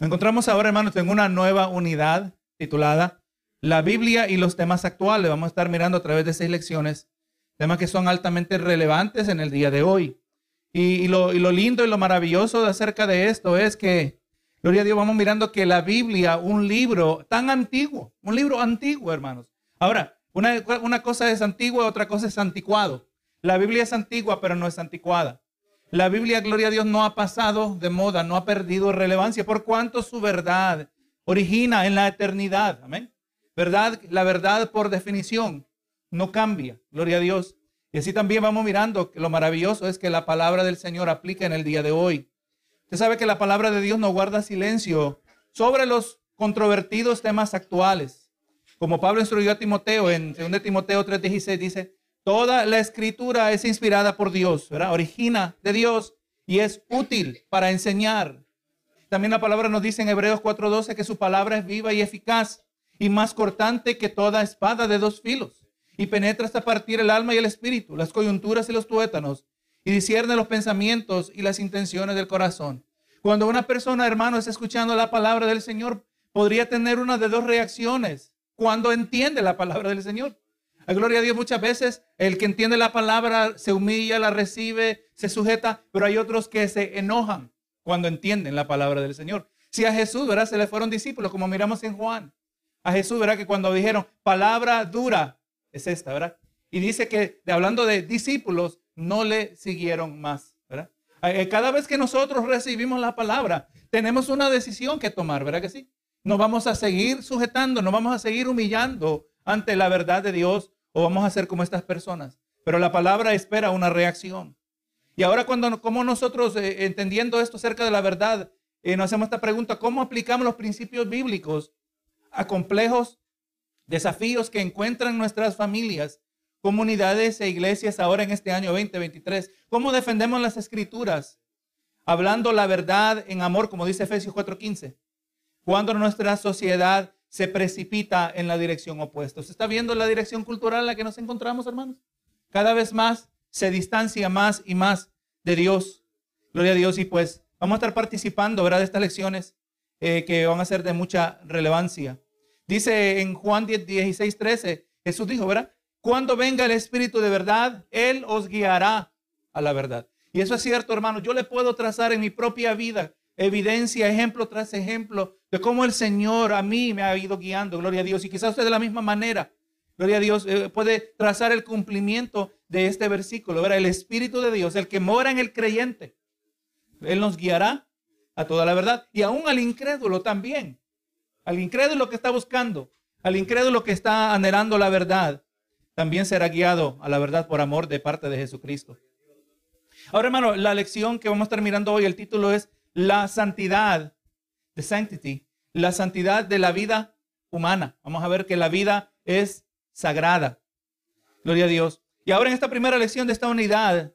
Nos encontramos ahora, hermanos, en una nueva unidad titulada La Biblia y los temas actuales. Vamos a estar mirando a través de seis lecciones, temas que son altamente relevantes en el día de hoy. Y, lo, lindo y lo maravilloso de acerca de esto es que, gloria a Dios, vamos mirando que la Biblia, un libro tan antiguo, un libro antiguo, hermanos. Ahora, una, cosa es antiguo, otra cosa es anticuado. La Biblia es antigua, pero no es anticuada. La Biblia, gloria a Dios, no ha pasado de moda, no ha perdido relevancia, por cuanto su verdad origina en la eternidad. Amén. Verdad, la verdad por definición no cambia. Gloria a Dios. Y así también vamos mirando que lo maravilloso es que la palabra del Señor aplica en el día de hoy. Usted sabe que la palabra de Dios no guarda silencio sobre los controvertidos temas actuales. Como Pablo instruyó a Timoteo en 2 Timoteo 3:16 dice, Toda la escritura es inspirada por Dios, ¿verdad? Origina de Dios y es útil para enseñar. También la palabra nos dice en Hebreos 4:12 que su palabra es viva y eficaz y más cortante que toda espada de dos filos y penetra hasta partir el alma y el espíritu, las coyunturas y los tuétanos y discierne los pensamientos y las intenciones del corazón. Cuando una persona, hermano, está escuchando la palabra del Señor, podría tener una de dos reacciones cuando entiende la palabra del Señor. A gloria a Dios, muchas veces el que entiende la palabra se humilla, la recibe, se sujeta, pero hay otros que se enojan cuando entienden la palabra del Señor. Si a Jesús, ¿verdad? Se le fueron discípulos, como miramos en Juan. A Jesús, ¿verdad? Que cuando dijeron palabra dura, es esta, ¿verdad? Y dice que hablando de discípulos, no le siguieron más, ¿verdad? Eh, cada vez que nosotros recibimos la palabra, tenemos una decisión que tomar, ¿verdad que sí? Nos vamos a seguir sujetando, nos vamos a seguir humillando ante la verdad de Dios o vamos a ser como estas personas. Pero la palabra espera una reacción. Y ahora cuando como nosotros eh, entendiendo esto acerca de la verdad, eh, nos hacemos esta pregunta, ¿cómo aplicamos los principios bíblicos a complejos desafíos que encuentran nuestras familias, comunidades e iglesias ahora en este año 2023? ¿Cómo defendemos las escrituras? Hablando la verdad en amor, como dice Efesios 4:15. Cuando nuestra sociedad se precipita en la dirección opuesta. ¿Se está viendo la dirección cultural en la que nos encontramos, hermanos? Cada vez más se distancia más y más de Dios. Gloria a Dios. Y pues vamos a estar participando, ¿verdad? De estas lecciones eh, que van a ser de mucha relevancia. Dice en Juan 10, 16, 13, Jesús dijo, ¿verdad? Cuando venga el Espíritu de verdad, Él os guiará a la verdad. Y eso es cierto, hermano. Yo le puedo trazar en mi propia vida evidencia, ejemplo tras ejemplo, de cómo el Señor a mí me ha ido guiando, gloria a Dios. Y quizás usted de la misma manera, gloria a Dios, eh, puede trazar el cumplimiento de este versículo. Verá, el Espíritu de Dios, el que mora en el creyente, Él nos guiará a toda la verdad. Y aún al incrédulo también. Al incrédulo que está buscando, al incrédulo que está anhelando la verdad, también será guiado a la verdad por amor de parte de Jesucristo. Ahora, hermano, la lección que vamos a estar mirando hoy, el título es la santidad, the sanctity, la santidad de la vida humana. Vamos a ver que la vida es sagrada. Gloria a Dios. Y ahora en esta primera lección de esta unidad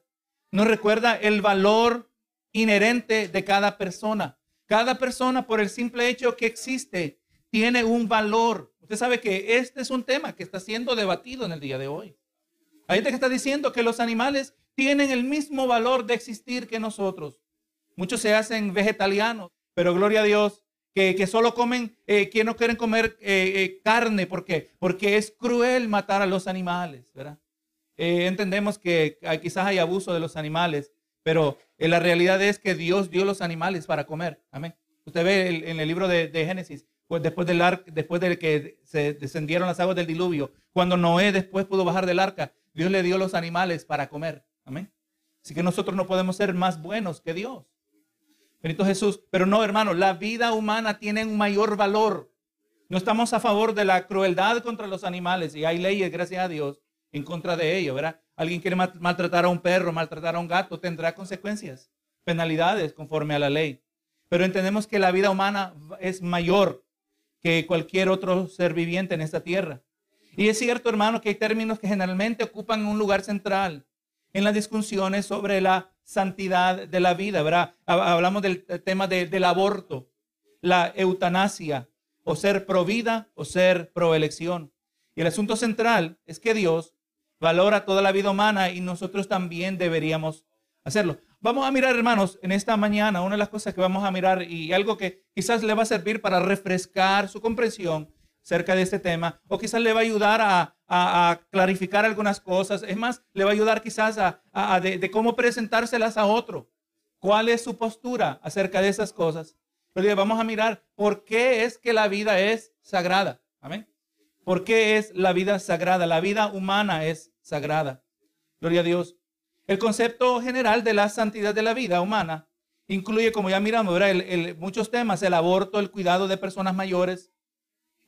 nos recuerda el valor inherente de cada persona. Cada persona por el simple hecho que existe tiene un valor. Usted sabe que este es un tema que está siendo debatido en el día de hoy. Hay gente que está diciendo que los animales tienen el mismo valor de existir que nosotros. Muchos se hacen vegetarianos, pero gloria a Dios, que, solo comen, eh, que no quieren comer eh, eh, carne. ¿Por qué? Porque es cruel matar a los animales, ¿verdad? entendemos que quizás hay abuso de los animales, pero la realidad es que Dios dio los animales para comer. Amén. Usted ve en el libro de, Génesis, pues después, del después de que se descendieron las aguas del diluvio, cuando Noé después pudo bajar del arca, Dios le dio los animales para comer. Amén. Así que nosotros no podemos ser más buenos que Dios. Benito Jesús. Pero no, hermano, la vida humana tiene un mayor valor. No estamos a favor de la crueldad contra los animales y hay leyes, gracias a Dios, en contra de ello, ¿verdad? Alguien quiere maltratar a un perro, maltratar a un gato, tendrá consecuencias, penalidades conforme a la ley. Pero entendemos que la vida humana es mayor que cualquier otro ser viviente en esta tierra. Y es cierto, hermano, que hay términos que generalmente ocupan un lugar central en las discusiones sobre la santidad de la vida, ¿verdad? Hablamos del tema del aborto, la eutanasia, o ser pro vida o ser pro elección. Y el asunto central es que Dios valora toda la vida humana y nosotros también deberíamos hacerlo. Vamos a mirar, hermanos, en esta mañana, una de las cosas que vamos a mirar y algo que quizás le va a servir para refrescar su comprensión acerca de este tema, o quizás le va a ayudar a, clarificar algunas cosas. Es más, le va a ayudar quizás a, de, cómo presentárselas a otro. ¿Cuál es su postura acerca de esas cosas? Pero vamos a mirar por qué es que la vida es sagrada. Amén. ¿Por qué es la vida sagrada? La vida humana es sagrada. Gloria a Dios. El concepto general de la santidad de la vida humana incluye, como ya miramos, muchos temas, el aborto, el cuidado de personas mayores,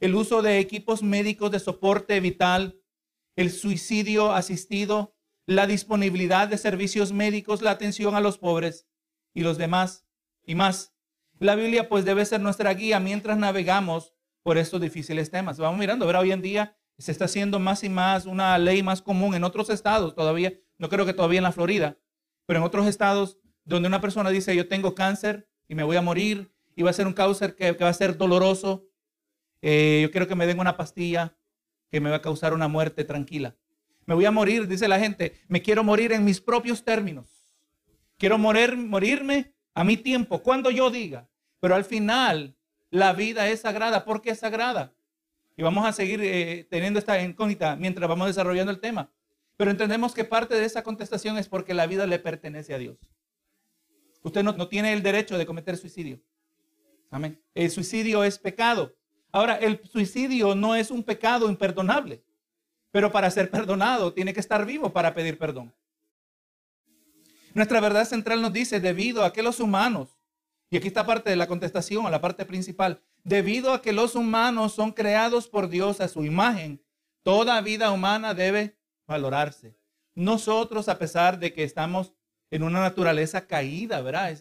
el uso de equipos médicos de soporte vital, el suicidio asistido, la disponibilidad de servicios médicos, la atención a los pobres y los demás y más. La Biblia pues debe ser nuestra guía mientras navegamos por estos difíciles temas. Vamos mirando, ver hoy en día se está haciendo más y más una ley más común en otros estados todavía, no creo que todavía en la Florida, pero en otros estados donde una persona dice yo tengo cáncer y me voy a morir y va a ser un cáncer que, que va a ser doloroso eh, yo quiero que me den una pastilla que me va a causar una muerte tranquila. Me voy a morir, dice la gente, me quiero morir en mis propios términos. Quiero morir, morirme a mi tiempo, cuando yo diga. Pero al final, la vida es sagrada. ¿Por qué es sagrada? Y vamos a seguir eh, teniendo esta incógnita mientras vamos desarrollando el tema. Pero entendemos que parte de esa contestación es porque la vida le pertenece a Dios. Usted no, no tiene el derecho de cometer suicidio. Amén. El suicidio es pecado. Ahora, el suicidio no es un pecado imperdonable, pero para ser perdonado tiene que estar vivo para pedir perdón. Nuestra verdad central nos dice, debido a que los humanos, y aquí está parte de la contestación, la parte principal, debido a que los humanos son creados por Dios a su imagen, toda vida humana debe valorarse. Nosotros, a pesar de que estamos en una naturaleza caída, ¿verdad?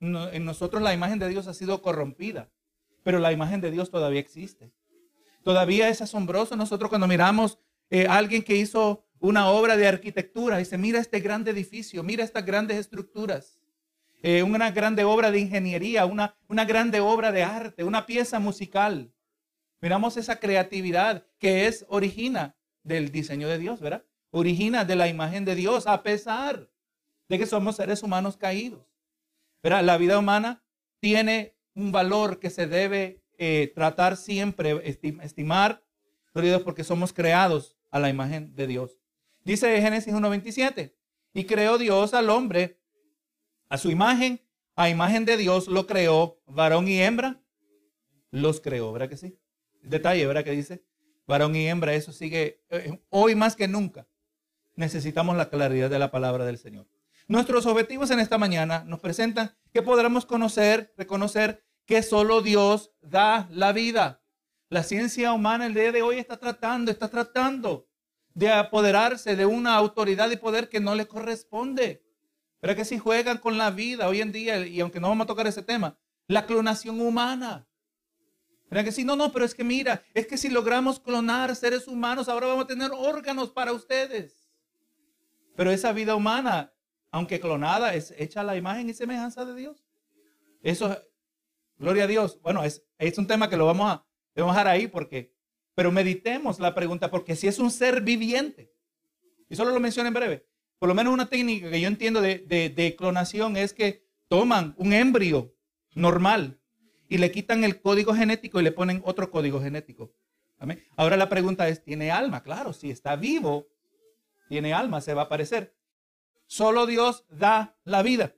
En nosotros la imagen de Dios ha sido corrompida pero la imagen de Dios todavía existe. Todavía es asombroso nosotros cuando miramos eh, alguien que hizo una obra de arquitectura y dice, mira este grande edificio, mira estas grandes estructuras, eh, una grande obra de ingeniería, una, una grande obra de arte, una pieza musical. Miramos esa creatividad que es origina del diseño de Dios, ¿verdad? Origina de la imagen de Dios, a pesar de que somos seres humanos caídos. ¿Verdad? La vida humana tiene un valor que se debe eh, tratar siempre, estimar, porque somos creados a la imagen de Dios. Dice Génesis 1.27, y creó Dios al hombre a su imagen, a imagen de Dios lo creó, varón y hembra, los creó, ¿verdad que sí? Detalle, ¿verdad que dice? Varón y hembra, eso sigue eh, hoy más que nunca. Necesitamos la claridad de la palabra del Señor. Nuestros objetivos en esta mañana nos presentan que podremos conocer, reconocer que solo Dios da la vida. La ciencia humana el día de hoy está tratando, está tratando de apoderarse de una autoridad y poder que no le corresponde. Pero que si juegan con la vida hoy en día, y aunque no vamos a tocar ese tema, la clonación humana. Pero que si no, no, pero es que mira, es que si logramos clonar seres humanos, ahora vamos a tener órganos para ustedes. Pero esa vida humana aunque clonada, es hecha la imagen y semejanza de Dios. Eso, gloria a Dios. Bueno, es, es un tema que lo vamos a, dejar ahí porque, pero meditemos la pregunta, porque si es un ser viviente, y solo lo menciono en breve, por lo menos una técnica que yo entiendo de, de clonación es que toman un embrio normal y le quitan el código genético y le ponen otro código genético. Ahora la pregunta es, ¿tiene alma? Claro, si está vivo, tiene alma, se va a aparecer. Solo Dios da la vida.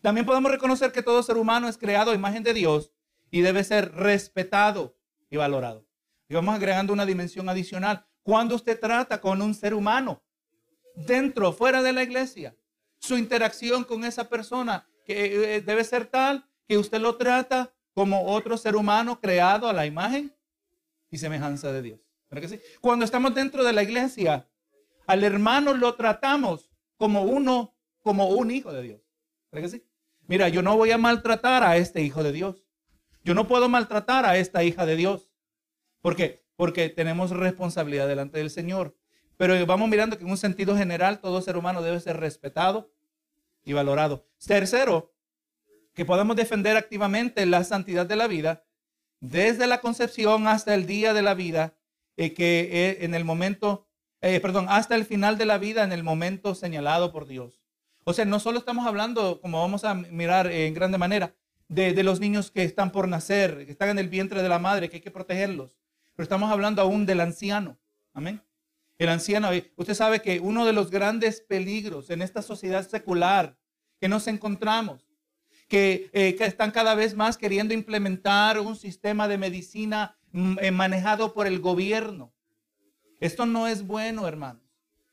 También podemos reconocer que todo ser humano es creado a imagen de Dios y debe ser respetado y valorado. Y vamos agregando una dimensión adicional. Cuando usted trata con un ser humano, dentro, fuera de la iglesia, su interacción con esa persona que eh, debe ser tal que usted lo trata como otro ser humano creado a la imagen y semejanza de Dios. Cuando estamos dentro de la iglesia, al hermano lo tratamos como uno, como un hijo de Dios. Mira, yo no voy a maltratar a este hijo de Dios. Yo no puedo maltratar a esta hija de Dios. ¿Por qué? Porque tenemos responsabilidad delante del Señor. Pero vamos mirando que en un sentido general todo ser humano debe ser respetado y valorado. Tercero, que podemos defender activamente la santidad de la vida desde la concepción hasta el día de la vida, eh, que eh, en el momento eh, perdón, hasta el final de la vida en el momento señalado por Dios. O sea, no solo estamos hablando, como vamos a mirar en grande manera, de, los niños que están por nacer, que están en el vientre de la madre, que hay que protegerlos, pero estamos hablando aún del anciano. Amén. El anciano, usted sabe que uno de los grandes peligros en esta sociedad secular que nos encontramos, que, eh, están cada vez más queriendo implementar un sistema de medicina mm, eh, manejado por el gobierno. Esto no es bueno, hermanos.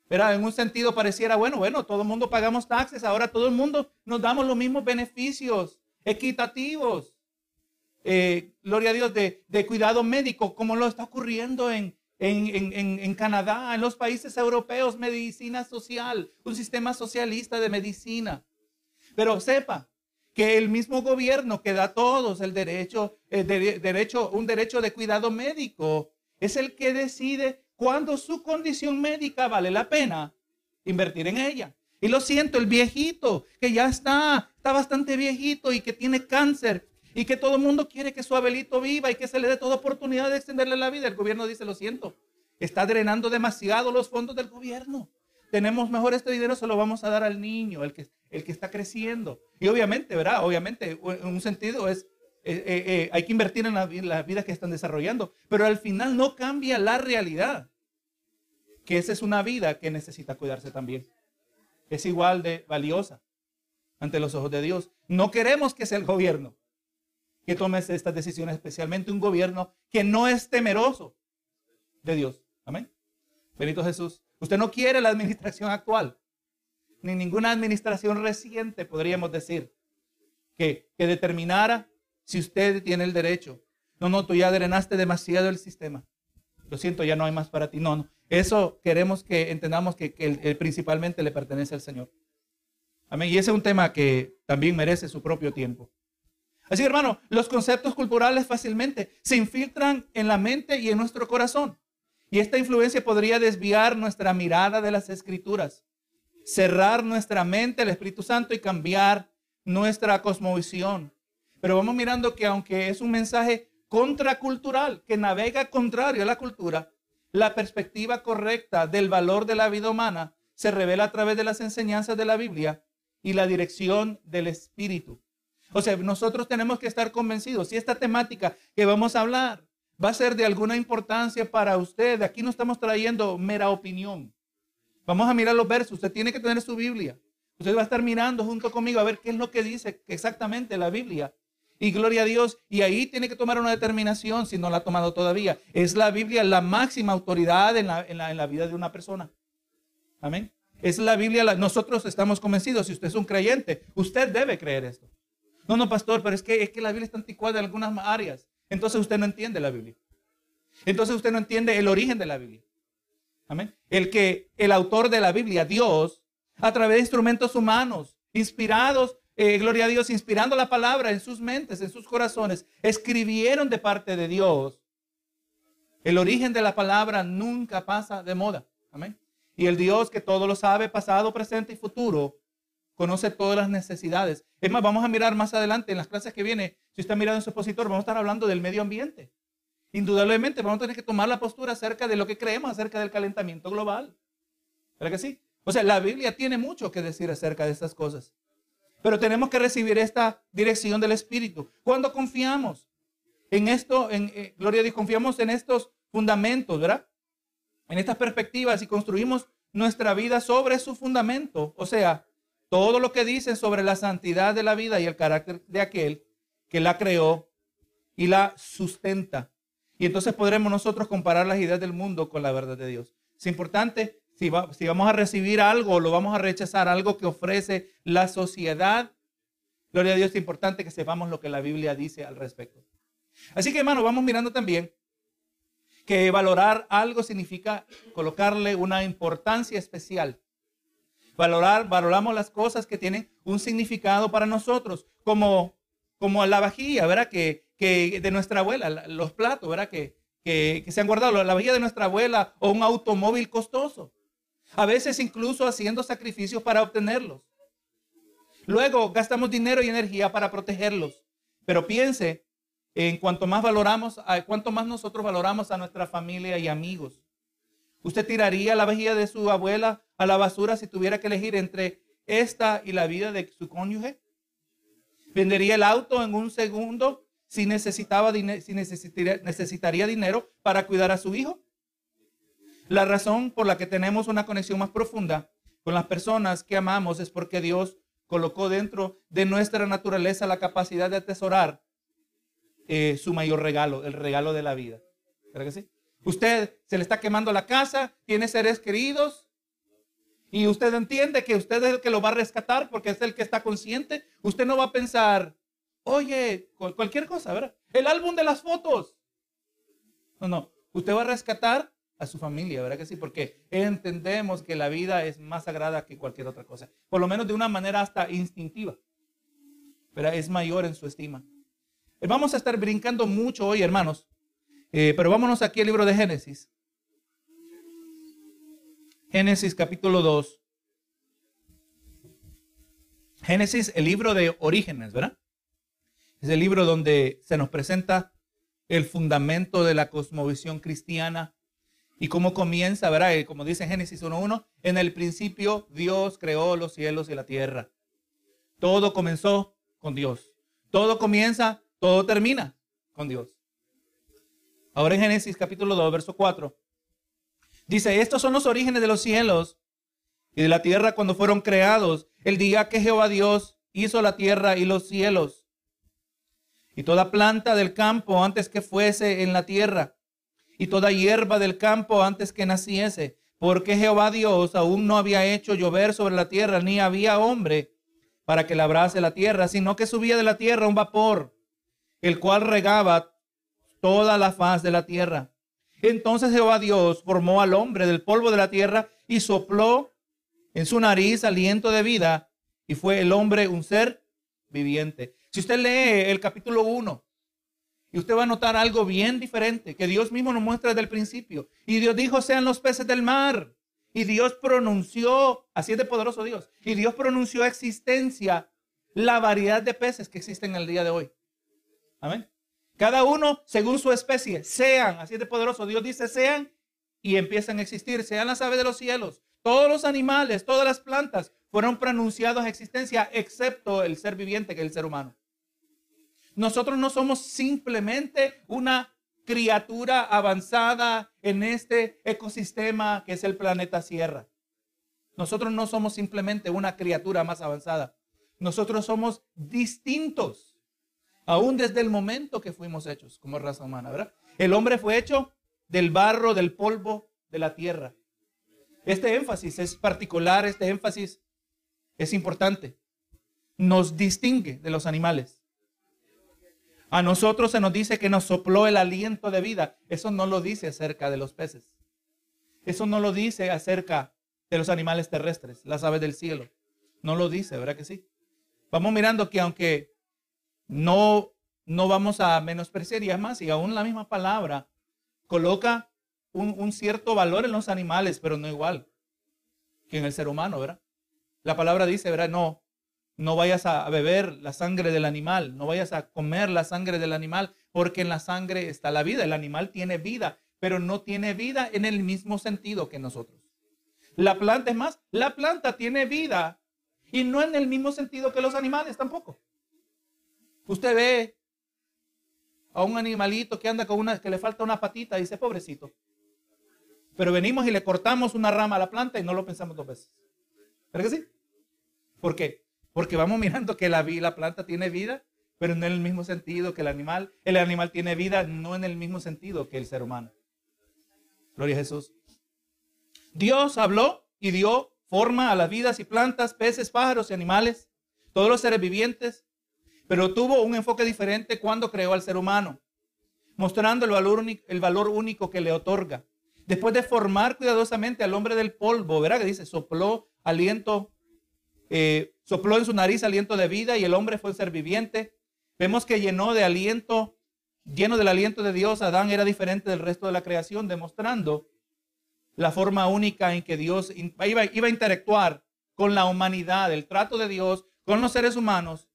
Pero en un sentido pareciera, bueno, bueno, todo el mundo pagamos taxes, ahora todo el mundo nos damos los mismos beneficios equitativos. Eh, gloria a Dios, de, de, cuidado médico, como lo está ocurriendo en, en, en, en, Canadá, en los países europeos, medicina social, un sistema socialista de medicina. Pero sepa que el mismo gobierno que da a todos el derecho, el derecho, un derecho de cuidado médico, es el que decide cuándo su condición médica vale la pena invertir en ella. Y lo siento, el viejito que ya está, está bastante viejito y que tiene cáncer y que todo el mundo quiere que su Abelito viva y que se le dé toda oportunidad de extenderle la vida. El gobierno dice, lo siento, está drenando demasiado los fondos del gobierno. Tenemos mejor este dinero, se lo vamos a dar al niño, el que, el que está creciendo. Y obviamente, ¿verdad? Obviamente, en un sentido es, eh, eh, eh, hay que invertir en la, en la vida que están desarrollando, pero al final no cambia la realidad, que esa es una vida que necesita cuidarse también. Es igual de valiosa ante los ojos de Dios. No queremos que sea el gobierno que tome estas decisiones, especialmente un gobierno que no es temeroso de Dios. Amén. Benito Jesús. Usted no quiere la administración actual, ni ninguna administración reciente, podríamos decir, que, que determinara si usted tiene el derecho. No, no, tú ya drenaste demasiado el sistema. Lo siento, ya no hay más para ti. No, no. Eso queremos que entendamos que, principalmente le pertenece al Señor. Amén. Y ese es un tema que también merece su propio tiempo. Así hermano, los conceptos culturales fácilmente se infiltran en la mente y en nuestro corazón. Y esta influencia podría desviar nuestra mirada de las escrituras, cerrar nuestra mente al Espíritu Santo y cambiar nuestra cosmovisión. Pero vamos mirando que aunque es un mensaje contracultural, que navega contrario a la cultura, la perspectiva correcta del valor de la vida humana se revela a través de las enseñanzas de la Biblia y la dirección del Espíritu. O sea, nosotros tenemos que estar convencidos. Si esta temática que vamos a hablar va a ser de alguna importancia para usted, aquí no estamos trayendo mera opinión. Vamos a mirar los versos. Usted tiene que tener su Biblia. Usted va a estar mirando junto conmigo a ver qué es lo que dice exactamente la Biblia. Y gloria a Dios. Y ahí tiene que tomar una determinación si no la ha tomado todavía. Es la Biblia la máxima autoridad en la, en la vida de una persona. Amén. Es la Biblia, nosotros estamos convencidos, si usted es un creyente, usted debe creer esto. No, no, pastor, pero es que, es que la Biblia está anticuada en algunas áreas. Entonces usted no entiende la Biblia. Entonces usted no entiende el origen de la Biblia. Amén. El que el autor de la Biblia, Dios, a través de instrumentos humanos, inspirados, eh, gloria a Dios, inspirando la palabra en sus mentes, en sus corazones, escribieron de parte de Dios. El origen de la palabra nunca pasa de moda. Amén. Y el Dios que todo lo sabe, pasado, presente y futuro, conoce todas las necesidades. Es más, vamos a mirar más adelante en las clases que viene. Si usted mirando en su expositor, vamos a estar hablando del medio ambiente. Indudablemente vamos a tener que tomar la postura acerca de lo que creemos acerca del calentamiento global. ¿Verdad que sí? O sea, la Biblia tiene mucho que decir acerca de estas cosas. Pero tenemos que recibir esta dirección del Espíritu. Cuando confiamos en esto, en eh, Gloria a Dios, confiamos en estos fundamentos, ¿verdad? En estas perspectivas y construimos nuestra vida sobre su fundamento. O sea, todo lo que dice sobre la santidad de la vida y el carácter de aquel que la creó y la sustenta. Y entonces podremos nosotros comparar las ideas del mundo con la verdad de Dios. Es importante, si, vamos a recibir algo o lo vamos a rechazar, algo que ofrece la sociedad, gloria a Dios, es importante que sepamos lo que la Biblia dice al respecto. Así que hermano, vamos mirando también que valorar algo significa colocarle una importancia especial. Valorar, valoramos las cosas que tienen un significado para nosotros, como, como la vajilla, ¿verdad? Que, que de nuestra abuela, los platos, ¿verdad? Que, que, que se han guardado, la vajilla de nuestra abuela o un automóvil costoso. A veces incluso haciendo sacrificios para obtenerlos. Luego gastamos dinero y energía para protegerlos. Pero piense en cuanto más valoramos, cuanto más nosotros valoramos a nuestra familia y amigos. ¿Usted tiraría la vajilla de su abuela a la basura si tuviera que elegir entre esta y la vida de su cónyuge? ¿Vendería el auto en un segundo si, necesitaba si necesitaría, dinero para cuidar a su hijo? La razón por la que tenemos una conexión más profunda con las personas que amamos es porque Dios colocó dentro de nuestra naturaleza la capacidad de atesorar eh, su mayor regalo, el regalo de la vida. ¿Cree que sí? Usted se le está quemando la casa, tiene seres queridos y usted entiende que usted es el que lo va a rescatar porque es el que está consciente. Usted no va a pensar, oye, cualquier cosa, ¿verdad? El álbum de las fotos. No, no. Usted va a rescatar a su familia, ¿verdad que sí? Porque entendemos que la vida es más sagrada que cualquier otra cosa. Por lo menos de una manera hasta instintiva. Pero es mayor en su estima. Eh, vamos a estar brincando mucho hoy, hermanos. Eh, pero vámonos aquí al libro de Génesis. Génesis capítulo 2. Génesis, el libro de orígenes, ¿verdad? Es el libro donde se nos presenta el fundamento de la cosmovisión cristiana y cómo comienza, ¿verdad? Eh, como dice Génesis 1.1, en el principio Dios creó los cielos y la tierra. Todo comenzó con Dios. Todo comienza, todo termina con Dios. Ahora en Génesis capítulo 2, verso 4. Dice, estos son los orígenes de los cielos y de la tierra cuando fueron creados, el día que Jehová Dios hizo la tierra y los cielos. Y toda planta del campo antes que fuese en la tierra y toda hierba del campo antes que naciese, porque Jehová Dios aún no había hecho llover sobre la tierra, ni había hombre para que labrase la tierra, sino que subía de la tierra un vapor, el cual regaba toda la faz de la tierra. Entonces Jehová Dios formó al hombre del polvo de la tierra y sopló en su nariz aliento de vida, y fue el hombre un ser viviente. Si usted lee el capítulo 1, y usted va a notar algo bien diferente que Dios mismo nos muestra desde el principio. Y Dios dijo, sean los peces del mar. Y Dios pronunció, así es de poderoso Dios, y Dios pronunció existencia la variedad de peces que existen en el día de hoy. Amén. Cada uno según su especie, sean, así es de poderoso. Dios dice, sean y empiezan a existir, sean las aves de los cielos. Todos los animales, todas las plantas fueron pronunciados a existencia, excepto el ser viviente que es el ser humano. Nosotros no somos simplemente una criatura avanzada en este ecosistema que es el planeta Sierra. Nosotros no somos simplemente una criatura más avanzada. Nosotros somos distintos, aún desde el momento que fuimos hechos como raza humana, ¿verdad? El hombre fue hecho del barro, del polvo, de la tierra. Este énfasis es particular, este énfasis es importante. Nos distingue de los animales. A nosotros se nos dice que nos sopló el aliento de vida. Eso no lo dice acerca de los peces. Eso no lo dice acerca de los animales terrestres, las aves del cielo. No lo dice, ¿verdad que sí? Vamos mirando que aunque no, no vamos a menospreciar y además, y aún la misma palabra coloca un, un cierto valor en los animales, pero no igual que en el ser humano, ¿verdad? La palabra dice, ¿verdad? No, no vayas a beber la sangre del animal, no vayas a comer la sangre del animal, porque en la sangre está la vida. El animal tiene vida, pero no tiene vida en el mismo sentido que nosotros. La planta es más, la planta tiene vida y no en el mismo sentido que los animales tampoco. Usted ve a un animalito que anda con una, que le falta una patita y dice, pobrecito. Pero venimos y le cortamos una rama a la planta y no lo pensamos dos veces. ¿Verdad que sí? ¿Por qué? Porque vamos mirando que la, la planta tiene vida, pero no en el mismo sentido que el animal. El animal tiene vida, no en el mismo sentido que el ser humano. Gloria a Jesús. Dios habló y dio forma a las vidas y plantas, peces, pájaros y animales, todos los seres vivientes, pero tuvo un enfoque diferente cuando creó al ser humano, mostrando el valor, el valor único que le otorga. Después de formar cuidadosamente al hombre del polvo, verá que dice, sopló aliento eh, sopló en su nariz aliento de vida y el hombre fue ser viviente. Vemos que llenó de aliento, lleno del aliento de Dios, Adán era diferente del resto de la creación, demostrando la forma única en que Dios iba, iba a interactuar con la humanidad, el trato de Dios con los seres humanos,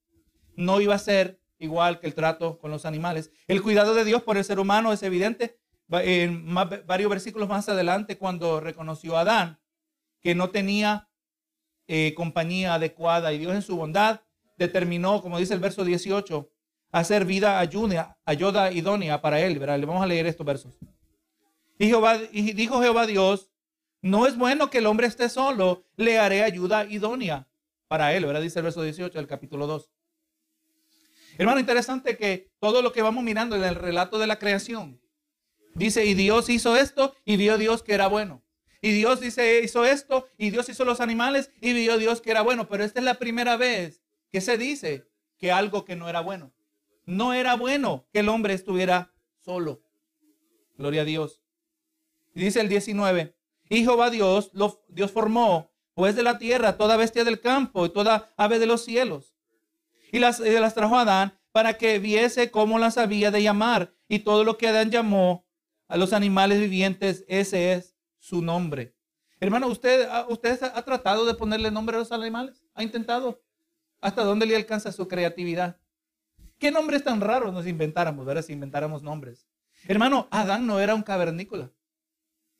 no iba a ser igual que el trato con los animales. El cuidado de Dios por el ser humano es evidente en varios versículos más adelante cuando reconoció a Adán que no tenía eh, compañía adecuada y Dios en su bondad determinó, como dice el verso 18, hacer vida ayuda, ayuda idónea para él. ¿verdad? Le vamos a leer estos versos. Y, Jehová, y dijo Jehová Dios, no es bueno que el hombre esté solo, le haré ayuda idónea para él, ¿verdad? Dice el verso 18 del capítulo 2. Hermano, interesante que todo lo que vamos mirando en el relato de la creación, dice, y Dios hizo esto, y vio Dios que era bueno. Y Dios dice, hizo esto, y Dios hizo los animales, y vio Dios que era bueno. Pero esta es la primera vez que se dice que algo que no era bueno. No era bueno que el hombre estuviera solo. Gloria a Dios. Dice el 19, y Jehová Dios, Dios formó pues de la tierra toda bestia del campo y toda ave de los cielos. Y las, y las trajo a Adán para que viese cómo las había de llamar. Y todo lo que Adán llamó a los animales vivientes, ese es su nombre. Hermano, ¿usted, ¿usted ha tratado de ponerle nombre a los animales? ¿Ha intentado? ¿Hasta dónde le alcanza su creatividad? ¿Qué nombres tan raros nos inventáramos, verdad? Si inventáramos nombres. Hermano, Adán no era un cavernícola.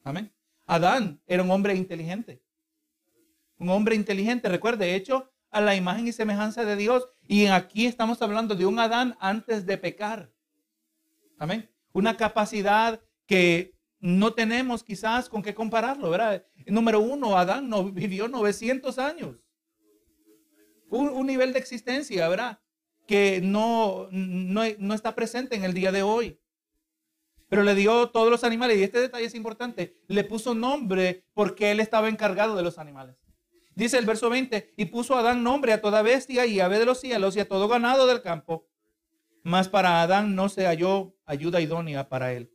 Amén. Adán era un hombre inteligente. Un hombre inteligente, recuerde, hecho a la imagen y semejanza de Dios. Y aquí estamos hablando de un Adán antes de pecar. Amén. Una capacidad que no tenemos quizás con qué compararlo, ¿verdad? Número uno, Adán no, vivió 900 años. Un, nivel de existencia, ¿verdad? Que no, no, no está presente en el día de hoy. Pero le dio todos los animales, y este detalle es importante, le puso nombre porque él estaba encargado de los animales. Dice el verso 20, y puso Adán nombre a toda bestia y ave de los cielos y a todo ganado del campo. Mas para Adán no se halló ayuda idónea para él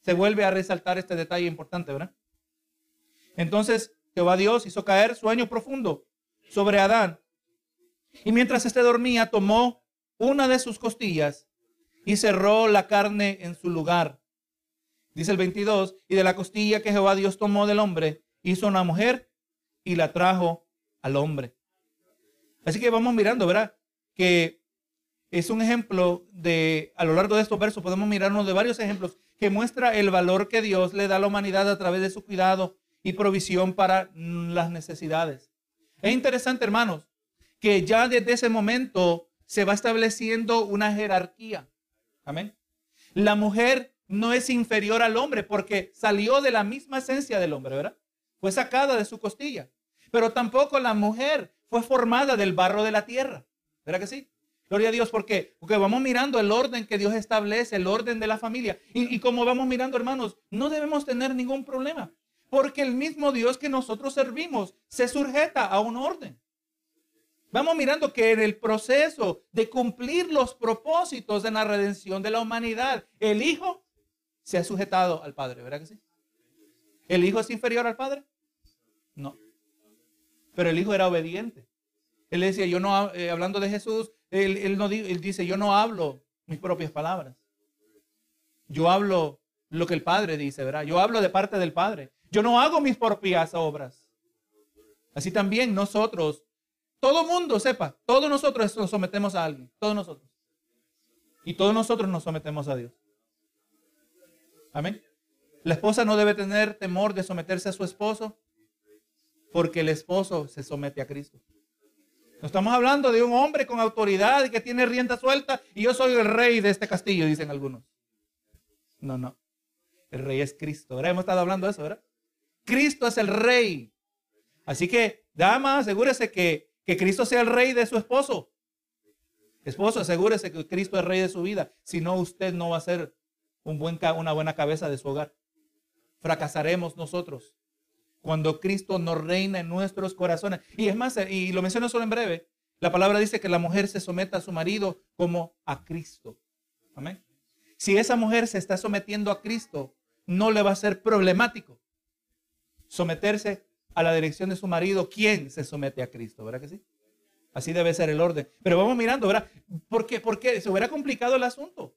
se vuelve a resaltar este detalle importante, ¿verdad? Entonces Jehová Dios hizo caer sueño profundo sobre Adán. Y mientras éste dormía, tomó una de sus costillas y cerró la carne en su lugar. Dice el 22, y de la costilla que Jehová Dios tomó del hombre, hizo una mujer y la trajo al hombre. Así que vamos mirando, ¿verdad? Que es un ejemplo de, a lo largo de estos versos, podemos mirarnos de varios ejemplos que muestra el valor que Dios le da a la humanidad a través de su cuidado y provisión para las necesidades. Es interesante, hermanos, que ya desde ese momento se va estableciendo una jerarquía. Amén. La mujer no es inferior al hombre porque salió de la misma esencia del hombre, ¿verdad? Fue sacada de su costilla. Pero tampoco la mujer fue formada del barro de la tierra. ¿Verdad que sí? Gloria a Dios, ¿por qué? Porque vamos mirando el orden que Dios establece, el orden de la familia. Y, como vamos mirando, hermanos, no debemos tener ningún problema. Porque el mismo Dios que nosotros servimos se sujeta a un orden. Vamos mirando que en el proceso de cumplir los propósitos de la redención de la humanidad, el Hijo se ha sujetado al Padre, ¿verdad que sí? ¿El Hijo es inferior al Padre? No. Pero el Hijo era obediente. Él decía, yo no, eh, hablando de Jesús, él, no, él dice, yo no hablo mis propias palabras. Yo hablo lo que el Padre dice, ¿verdad? Yo hablo de parte del Padre. Yo no hago mis propias obras. Así también nosotros, todo mundo sepa, todos nosotros nos sometemos a alguien, todos nosotros. Y todos nosotros nos sometemos a Dios. Amén. La esposa no debe tener temor de someterse a su esposo porque el esposo se somete a Cristo. No estamos hablando de un hombre con autoridad y que tiene rienda suelta y yo soy el rey de este castillo, dicen algunos. No, no. El rey es Cristo. ¿verdad? Hemos estado hablando de eso, ¿verdad? Cristo es el rey. Así que, dama, asegúrese que, que Cristo sea el rey de su esposo. Esposo, asegúrese que Cristo es rey de su vida. Si no, usted no va a ser un buen, una buena cabeza de su hogar. Fracasaremos nosotros cuando Cristo nos reina en nuestros corazones. Y es más, y lo menciono solo en breve, la palabra dice que la mujer se someta a su marido como a Cristo. Amén. Si esa mujer se está sometiendo a Cristo, no le va a ser problemático someterse a la dirección de su marido. ¿Quién se somete a Cristo? ¿Verdad que sí? Así debe ser el orden. Pero vamos mirando, ¿verdad? ¿Por qué? Porque se hubiera complicado el asunto.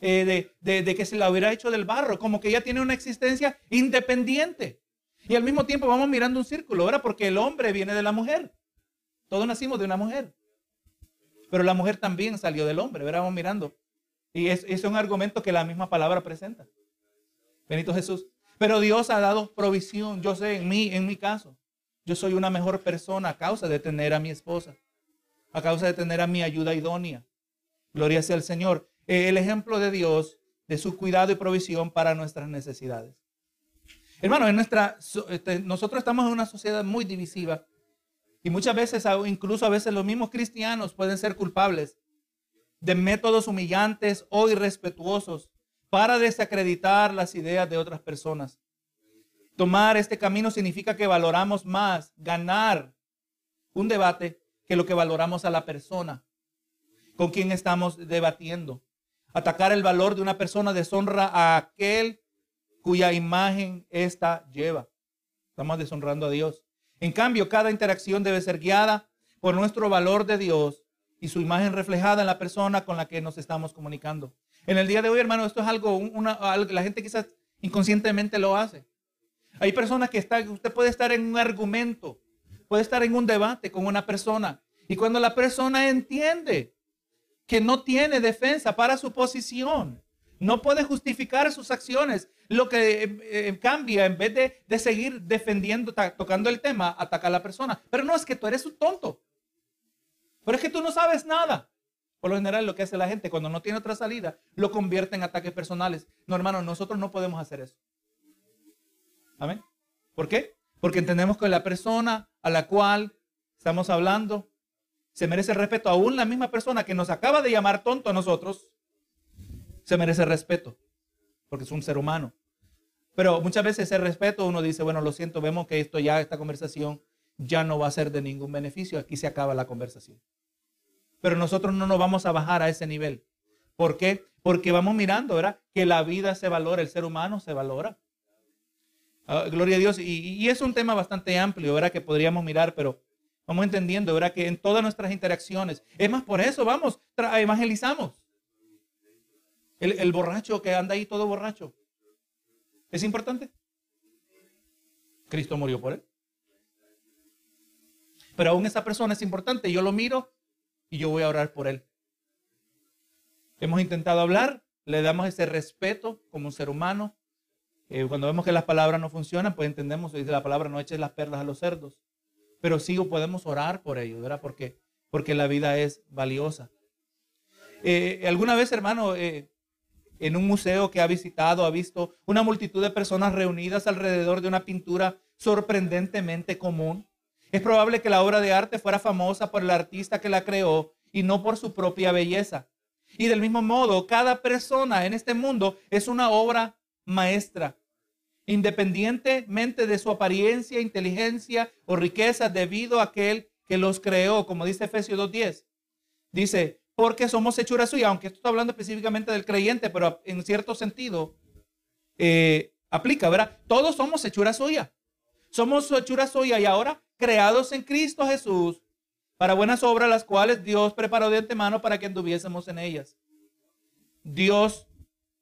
Eh, de, de, que se la hubiera hecho del barro, como que ella tiene una existencia independiente. Y al mismo tiempo vamos mirando un círculo, ¿verdad? Porque el hombre viene de la mujer. Todos nacimos de una mujer. Pero la mujer también salió del hombre, ¿verdad? Vamos mirando. Y es, es un argumento que la misma palabra presenta. Benito Jesús. Pero Dios ha dado provisión, yo sé, en mí, en mi caso. yo soy una mejor persona a causa de tener a mi esposa, a causa de tener a mi ayuda idónea. Gloria sea al Señor. Eh, el ejemplo de Dios, de su cuidado y provisión para nuestras necesidades. Hermano, en nuestra, este, nosotros estamos en una sociedad muy divisiva y muchas veces, incluso a veces los mismos cristianos pueden ser culpables de métodos humillantes o irrespetuosos para desacreditar las ideas de otras personas. Tomar este camino significa que valoramos más ganar un debate que lo que valoramos a la persona con quien estamos debatiendo. Atacar el valor de una persona deshonra a aquel cuya imagen ésta lleva. Estamos deshonrando a Dios. En cambio, cada interacción debe ser guiada por nuestro valor de Dios y su imagen reflejada en la persona con la que nos estamos comunicando. En el día de hoy, hermano, esto es algo, una, la gente quizás inconscientemente lo hace. Hay personas que están, usted puede estar en un argumento, puede estar en un debate con una persona. Y cuando la persona entiende que no tiene defensa para su posición, no puede justificar sus acciones, lo que eh, eh, cambia, en vez de, de seguir defendiendo, tocando el tema, ataca a la persona. Pero no es que tú eres un tonto. Pero es que tú no sabes nada. Por lo general, lo que hace la gente cuando no tiene otra salida, lo convierte en ataques personales. No, hermano, nosotros no podemos hacer eso. Amén. ¿Por qué? Porque entendemos que la persona a la cual estamos hablando se merece respeto. Aún la misma persona que nos acaba de llamar tonto a nosotros, se merece respeto. Porque es un ser humano. Pero muchas veces ese respeto uno dice, bueno, lo siento, vemos que esto ya, esta conversación ya no va a ser de ningún beneficio. Aquí se acaba la conversación. Pero nosotros no nos vamos a bajar a ese nivel. ¿Por qué? Porque vamos mirando, ¿verdad? Que la vida se valora, el ser humano se valora. Ah, gloria a Dios. Y, es un tema bastante amplio, ¿verdad? Que podríamos mirar, pero vamos entendiendo, ¿verdad? Que en todas nuestras interacciones, es más, por eso vamos, evangelizamos. El, borracho que anda ahí todo borracho. ¿Es importante? Cristo murió por él. Pero aún esa persona es importante. Yo lo miro y yo voy a orar por él. Hemos intentado hablar, le damos ese respeto como un ser humano, eh, cuando vemos que las palabras no funcionan, pues entendemos, dice la palabra, no eches las perlas a los cerdos. Pero sí podemos orar por ellos, ¿verdad? Porque, porque la vida es valiosa. Eh, alguna vez, hermano, eh, en un museo que ha visitado, ha visto una multitud de personas reunidas alrededor de una pintura sorprendentemente común. Es probable que la obra de arte fuera famosa por el artista que la creó y no por su propia belleza. Y del mismo modo, cada persona en este mundo es una obra maestra, independientemente de su apariencia, inteligencia o riqueza, debido a aquel que los creó, como dice Efesios 2.10. Dice, porque somos hechura suya, aunque esto está hablando específicamente del creyente, pero en cierto sentido eh, aplica, ¿verdad? Todos somos hechura suya. Somos hechura suya y ahora creados en Cristo Jesús para buenas obras, las cuales Dios preparó de antemano para que anduviésemos en ellas. Dios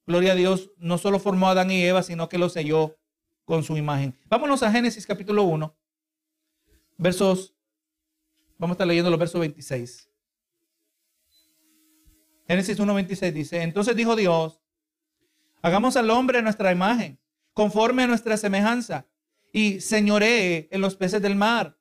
gloria a Dios, no solo formó a Adán y Eva, sino que lo selló con su imagen. Vámonos a Génesis capítulo 1, versos, vamos a estar leyendo los versos 26. Génesis 1, 26 dice, entonces dijo Dios, hagamos al hombre nuestra imagen, conforme a nuestra semejanza, y señoree en los peces del mar,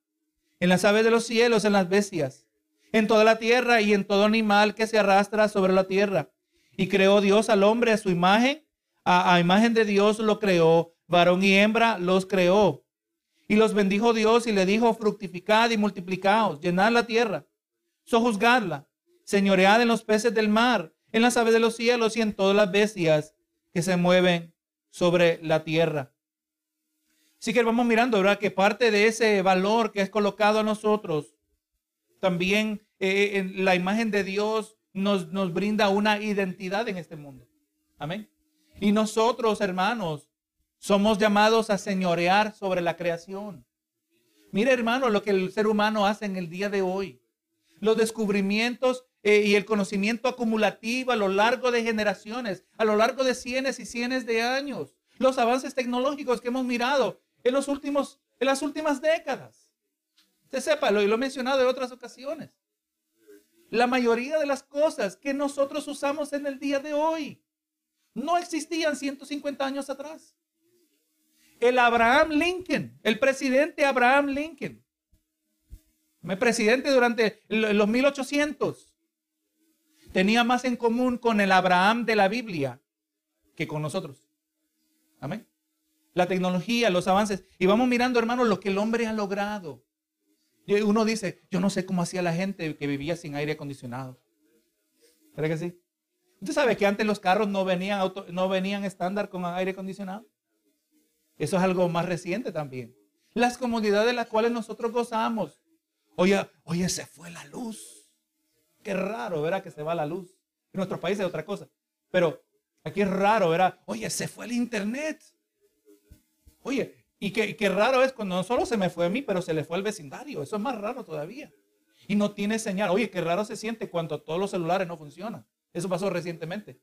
en las aves de los cielos, en las bestias, en toda la tierra y en todo animal que se arrastra sobre la tierra y creó Dios al hombre a su imagen, a, imagen de Dios lo creó, varón y hembra los creó. Y los bendijo Dios y le dijo, fructificad y multiplicaos, llenad la tierra, sojuzgadla, señoread en los peces del mar, en las aves de los cielos y en todas las bestias que se mueven sobre la tierra. Así que vamos mirando, ¿verdad? Que parte de ese valor que es colocado a nosotros, también eh, en la imagen de Dios nos, brinda una identidad en este mundo. Amén. Y nosotros, hermanos, somos llamados a señorear sobre la creación. Mire, hermano, lo que el ser humano hace en el día de hoy. Los descubrimientos eh, y el conocimiento acumulativo a lo largo de generaciones, a lo largo de cientos y cientos de años. Los avances tecnológicos que hemos mirado en, los últimos, en las últimas décadas. Usted sepa, lo, y lo he mencionado en otras ocasiones la mayoría de las cosas que nosotros usamos en el día de hoy no existían 150 años atrás. el Abraham Lincoln, el presidente Abraham Lincoln. Presidente durante los 1800 tenía más en común con el Abraham de la Biblia que con nosotros. Amén. La tecnología, los avances. Y vamos mirando, hermanos, lo que el hombre ha logrado. Uno dice, yo no sé cómo hacía la gente que vivía sin aire acondicionado. ¿Verdad que sí? ¿Usted sabe que antes los carros no venían, no venían estándar con aire acondicionado? Eso es algo más reciente también. Las comodidades de las cuales nosotros gozamos. Oye, oye, se fue la luz. Qué raro, ¿verdad? Que se va la luz. En nuestros países es otra cosa. Pero aquí es raro, ¿verdad? Oye, se fue el internet. Oye, y qué, raro es cuando no solo se me fue a mí, pero se le fue al vecindario. Eso es más raro todavía. Y no tiene señal. Oye, qué raro se siente cuando todos los celulares no funcionan. Eso pasó recientemente.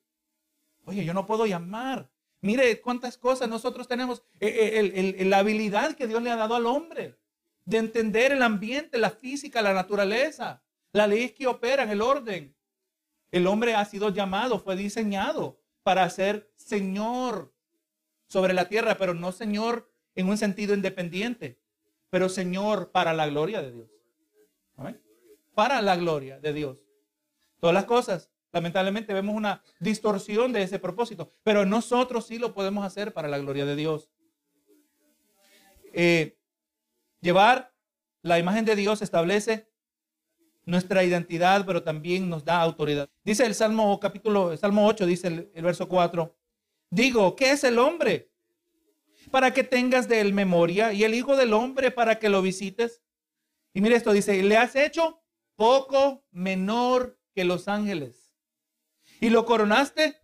Oye, yo no puedo llamar. Mire cuántas cosas nosotros tenemos, eh, eh, la habilidad que Dios le ha dado al hombre de entender el ambiente, la física, la naturaleza, la ley que operan, el orden. El hombre ha sido llamado, fue diseñado para ser Señor sobre la tierra, pero no Señor en un sentido independiente, pero Señor para la gloria de Dios. Para la gloria de Dios. Todas las cosas Lamentablemente vemos una distorsión de ese propósito, pero nosotros sí lo podemos hacer para la gloria de Dios. Eh, llevar la imagen de Dios establece nuestra identidad, pero también nos da autoridad. Dice el Salmo capítulo, Salmo 8, dice el, verso 4. Digo, ¿qué es el hombre? Para que tengas de él memoria y el Hijo del Hombre para que lo visites. Y mire esto, dice, le has hecho poco menor que los ángeles y lo coronaste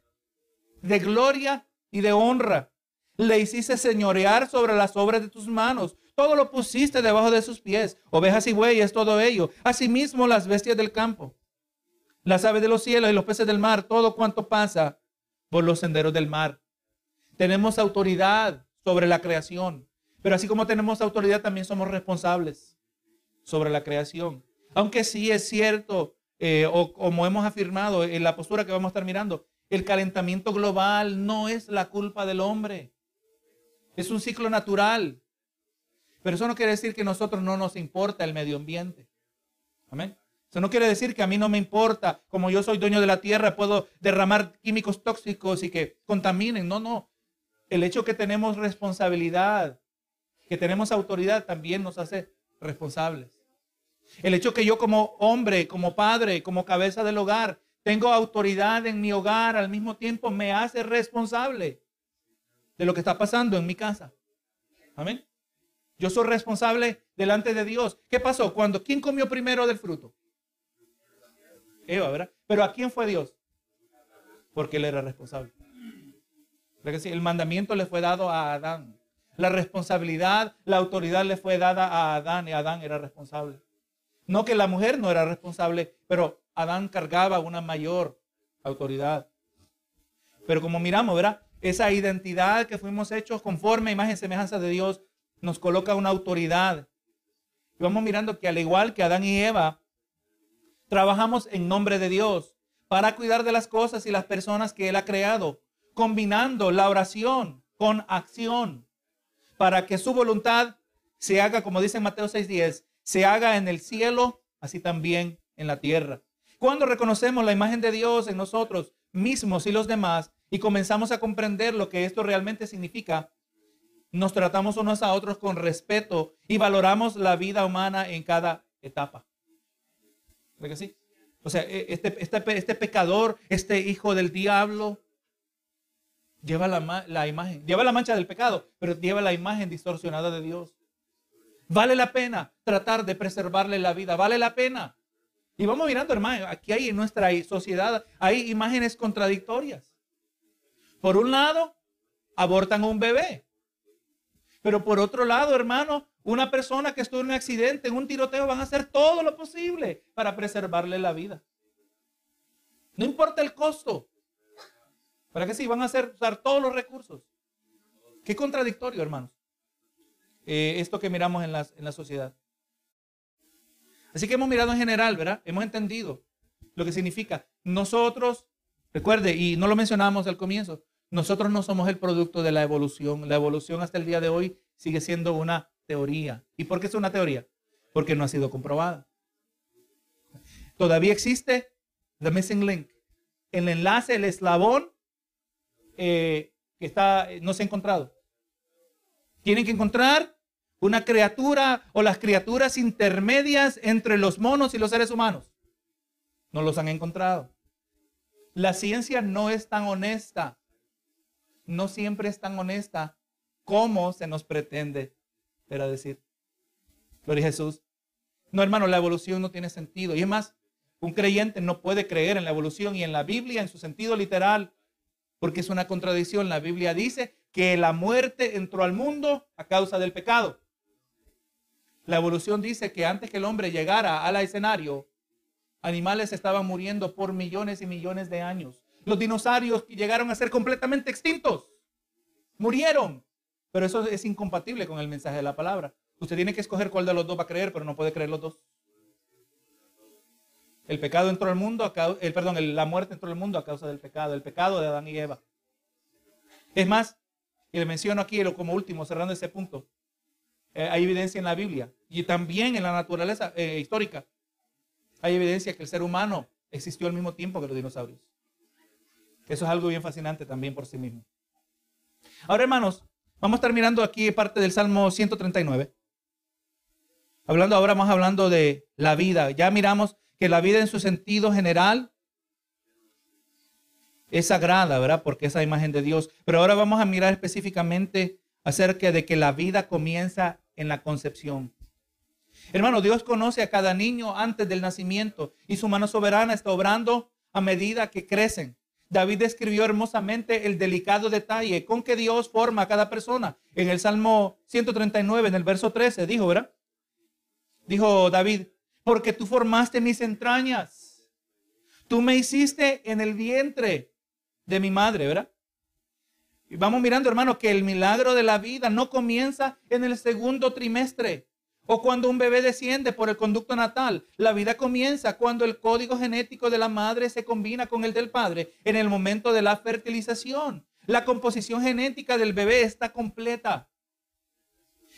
de gloria y de honra. Le hiciste señorear sobre las obras de tus manos. Todo lo pusiste debajo de sus pies. Ovejas y bueyes, todo ello. Asimismo las bestias del campo. Las aves de los cielos y los peces del mar. Todo cuanto pasa por los senderos del mar. Tenemos autoridad sobre la creación. Pero así como tenemos autoridad, también somos responsables sobre la creación. Aunque sí es cierto eh, o como hemos afirmado en la postura que vamos a estar mirando, el calentamiento global no es la culpa del hombre. Es un ciclo natural. Pero eso no quiere decir que a nosotros no nos importa el medio ambiente. Amén. Eso no quiere decir que a mí no me importa, como yo soy dueño de la tierra, puedo derramar químicos tóxicos y que contaminen. No, no. El hecho que tenemos responsabilidad, que tenemos autoridad, también nos hace responsables. El hecho que yo como hombre, como padre, como cabeza del hogar, tengo autoridad en mi hogar al mismo tiempo me hace responsable de lo que está pasando en mi casa. Amén. Yo soy responsable delante de Dios. ¿Qué pasó? Cuando, ¿quién comió primero del fruto? Eva, ¿verdad? Pero ¿a quién fue Dios? Porque él era responsable. El mandamiento le fue dado a Adán. La responsabilidad, la autoridad le fue dada a Adán y Adán era responsable. No que la mujer no era responsable, pero Adán cargaba una mayor autoridad. Pero como miramos, ¿verdad? Esa identidad que fuimos hechos conforme a imagen y semejanza de Dios nos coloca una autoridad. Y vamos mirando que al igual que Adán y Eva, trabajamos en nombre de Dios para cuidar de las cosas y las personas que Él ha creado, combinando la oración con acción para que su voluntad se haga, como dice en Mateo 6:10, se haga en el cielo, así también en la tierra. Cuando reconocemos la imagen de Dios en nosotros mismos y los demás y comenzamos a comprender lo que esto realmente significa, nos tratamos unos a otros con respeto y valoramos la vida humana en cada etapa. ¿Verdad que sí? O sea, e, este, este, este, pecador, este hijo del diablo, lleva la, la imagen, lleva la mancha del pecado, pero lleva la imagen distorsionada de Dios. Vale la pena tratar de preservarle la vida, vale la pena. Y vamos mirando, hermano, aquí hay en nuestra sociedad, hay imágenes contradictorias. Por un lado, abortan a un bebé. Pero por otro lado, hermano, una persona que estuvo en un accidente, en un tiroteo, van a hacer todo lo posible para preservarle la vida. No importa el costo. ¿Para qué sí? Van a hacer, usar todos los recursos. Qué contradictorio, hermanos. Eh, esto que miramos en, en la sociedad. Así que hemos mirado en general, ¿verdad? Hemos entendido lo que significa. Nosotros, recuerde, y no lo mencionamos al comienzo, Nosotros no somos el producto de la evolución. La evolución hasta el día de hoy sigue siendo una teoría. ¿Y por qué es una teoría? Porque no ha sido comprobada. Todavía existe the missing link. El enlace, el eslabón eh, que está, no se ha encontrado. Tienen que encontrar una criatura o las criaturas intermedias entre los monos y los seres humanos. No los han encontrado. La ciencia no es tan honesta. No siempre es tan honesta como se nos pretende era decir. Gloria a Jesús. No, hermano, la evolución no tiene sentido. Y es más, un creyente no puede creer en la evolución y en la Biblia en su sentido literal, porque es una contradicción. La Biblia dice que la muerte entró al mundo a causa del pecado. La evolución dice que antes que el hombre llegara al escenario, animales estaban muriendo por millones y millones de años. Los dinosaurios llegaron a ser completamente extintos. Murieron. Pero eso es incompatible con el mensaje de la palabra. Usted tiene que escoger cuál de los dos va a creer, pero no puede creer los dos. El pecado entró al mundo, el, perdón, la muerte entró al mundo a causa del pecado, el pecado de Adán y Eva. Es más, y le menciono aquí como último, cerrando ese punto, eh, hay evidencia en la Biblia y también en la naturaleza eh, histórica. Hay evidencia que el ser humano existió al mismo tiempo que los dinosaurios. Eso es algo bien fascinante también por sí mismo. Ahora, hermanos, Vamos a estar mirando aquí parte del Salmo 139. Hablando ahora más hablando de la vida. Ya miramos que la vida en su sentido general es sagrada, ¿verdad? Porque es la imagen de Dios. Pero ahora vamos a mirar específicamente acerca de que la vida comienza en la concepción. Hermano, Dios conoce a cada niño antes del nacimiento y su mano soberana está obrando a medida que crecen. David describió hermosamente el delicado detalle con que Dios forma a cada persona. En el Salmo 139, en el verso 13, dijo, ¿verdad? Dijo David, porque tú formaste mis entrañas. Tú me hiciste en el vientre de mi madre, ¿verdad? Y vamos mirando, hermano, que el milagro de la vida no comienza en el segundo trimestre. O cuando un bebé desciende por el conducto natal, la vida comienza cuando el código genético de la madre se combina con el del padre en el momento de la fertilización. La composición genética del bebé está completa.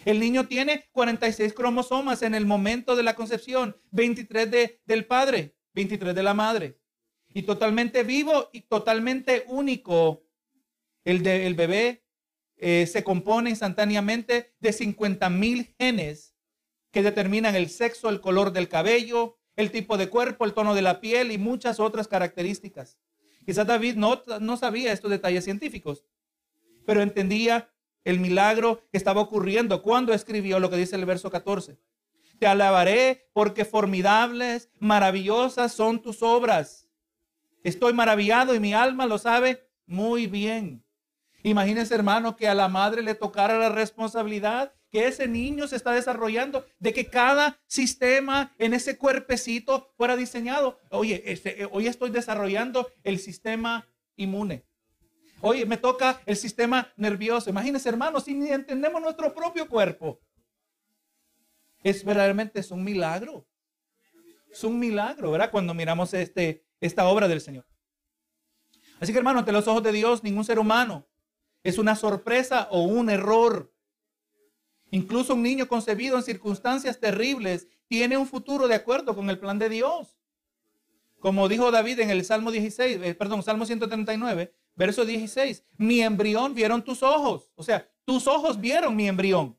El niño tiene 46 cromosomas en el momento de la concepción, 23 de, del padre, 23 de la madre. Y totalmente vivo y totalmente único. El, de, el bebé eh, se compone instantáneamente de 50 mil genes que determinan el sexo, el color del cabello, el tipo de cuerpo, el tono de la piel y muchas otras características. Quizás David no, no sabía estos detalles científicos, pero entendía el milagro que estaba ocurriendo cuando escribió lo que dice el verso 14. Te alabaré porque formidables, maravillosas son tus obras. Estoy maravillado y mi alma lo sabe muy bien. Imagínense, hermano, que a la madre le tocara la responsabilidad que ese niño se está desarrollando, de que cada sistema en ese cuerpecito fuera diseñado. Oye, este, eh, hoy estoy desarrollando el sistema inmune. Oye, me toca el sistema nervioso. Imagínense, hermanos, si ni entendemos nuestro propio cuerpo. Es verdaderamente un milagro. Es un milagro, ¿verdad? Cuando miramos este, esta obra del Señor. Así que, hermano, ante los ojos de Dios, ningún ser humano es una sorpresa o un error. Incluso un niño concebido en circunstancias terribles tiene un futuro de acuerdo con el plan de Dios. Como dijo David en el Salmo 16, eh, perdón, Salmo 139, verso 16, mi embrión vieron tus ojos. O sea, tus ojos vieron mi embrión.